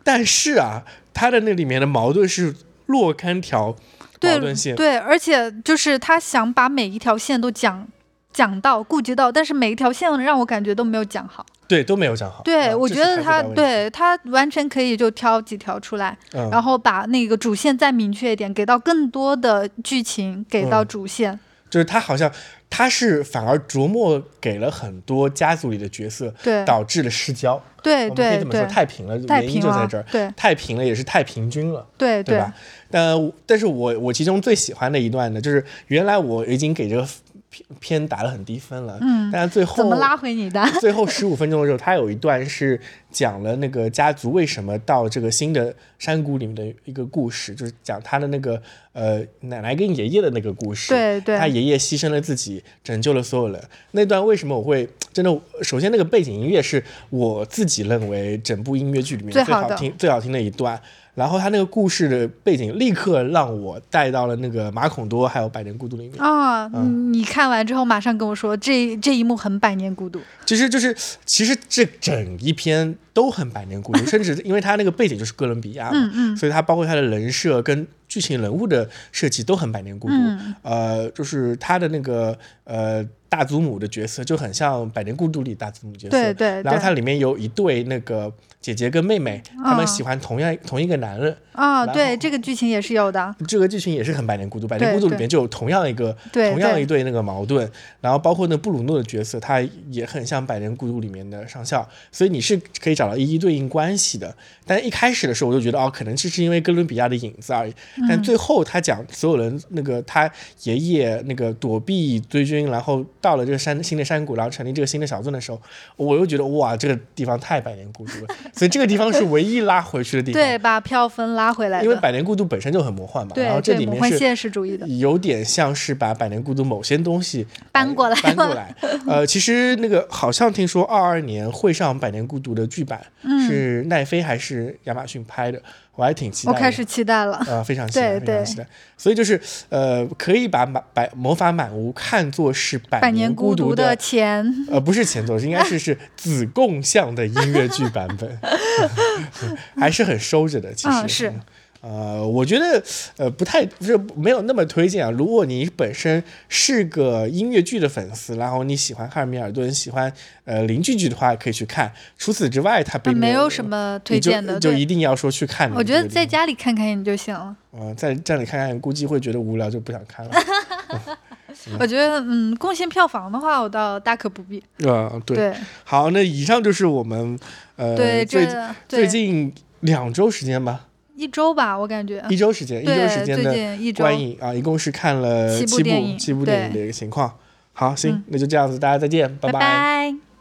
但是啊，他的那里面的矛盾是若干条。矛盾性。对，而且就是他想把每一条线都讲讲到、顾及到，但是每一条线让我感觉都没有讲好。对，都没有讲好。对，我觉得他对他完全可以就挑几条出来，然后把那个主线再明确一点，给到更多的剧情，给到主线。就是他好像他是反而琢磨给了很多家族里的角色，对，导致了失焦。对对可以这么说，太平了，原因就在这儿。对，太平了也是太平均了。对对吧？但但是我我其中最喜欢的一段呢，就是原来我已经给这个。偏偏打了很低分了，嗯，但是最后怎么拉回你的？最后十五分钟的时候，他有一段是讲了那个家族为什么到这个新的山谷里面的一个故事，就是讲他的那个呃奶奶跟爷爷的那个故事。对对，他爷爷牺牲了自己，拯救了所有人。那段为什么我会真的？首先，那个背景音乐是我自己认为整部音乐剧里面最好听、最好听的一段。然后他那个故事的背景立刻让我带到了那个马孔多还有《百年孤独》里面啊！你看完之后马上跟我说，这这一幕很《百年孤独》。其实就是，其实这整一篇都很《百年孤独》，甚至因为他那个背景就是哥伦比亚嘛，嗯嗯，所以他包括他的人设跟剧情人物的设计都很《百年孤独》。呃，就是他的那个呃。大祖母的角色就很像《百年孤独》里大祖母角色，对对。然后它里面有一对那个姐姐跟妹妹，他们喜欢同样同一个男人。啊，对，这个剧情也是有的。这个剧情也是很《百年孤独》，《百年孤独》里面就有同样一个同样一对那个矛盾。然后包括那布鲁诺的角色，他也很像《百年孤独》里面的上校，所以你是可以找到一一对应关系的。但一开始的时候我就觉得，哦，可能这是因为哥伦比亚的影子而已。但最后他讲所有人那个他爷爷那个躲避追军，然后。到了这个山新的山谷，然后成立这个新的小镇的时候，我又觉得哇，这个地方太百年孤独了。所以这个地方是唯一拉回去的地方，对，把票分拉回来。因为百年孤独本身就很魔幻嘛，然后这里面是现实主义的，有点像是把百年孤独某些东西搬过来，搬过来。呃，其实那个好像听说二二年会上百年孤独的剧版是奈飞还是亚马逊拍的。我还挺期待，我开始期待了，呃，非常期待，非常期待。所以就是，呃，可以把满百魔法满屋看作是百年孤独的前，呃，不是前作，应该是是 子贡像的音乐剧版本，还是很收着的，其实。是。呃，我觉得呃不太不是没有那么推荐啊。如果你本身是个音乐剧的粉丝，然后你喜欢哈尔米尔顿，喜欢呃邻居剧的话，可以去看。除此之外，它并没有什么推荐的，就一定要说去看。我觉得在家里看看你就行了。嗯，在家里看看估计会觉得无聊，就不想看了。我觉得嗯，贡献票房的话，我倒大可不必。啊，对。好，那以上就是我们呃最最近两周时间吧。一周吧，我感觉一周时间，一周时间的观影啊，一共是看了七部七部电影的一个情况。好，行，那就这样子，大家再见，拜拜。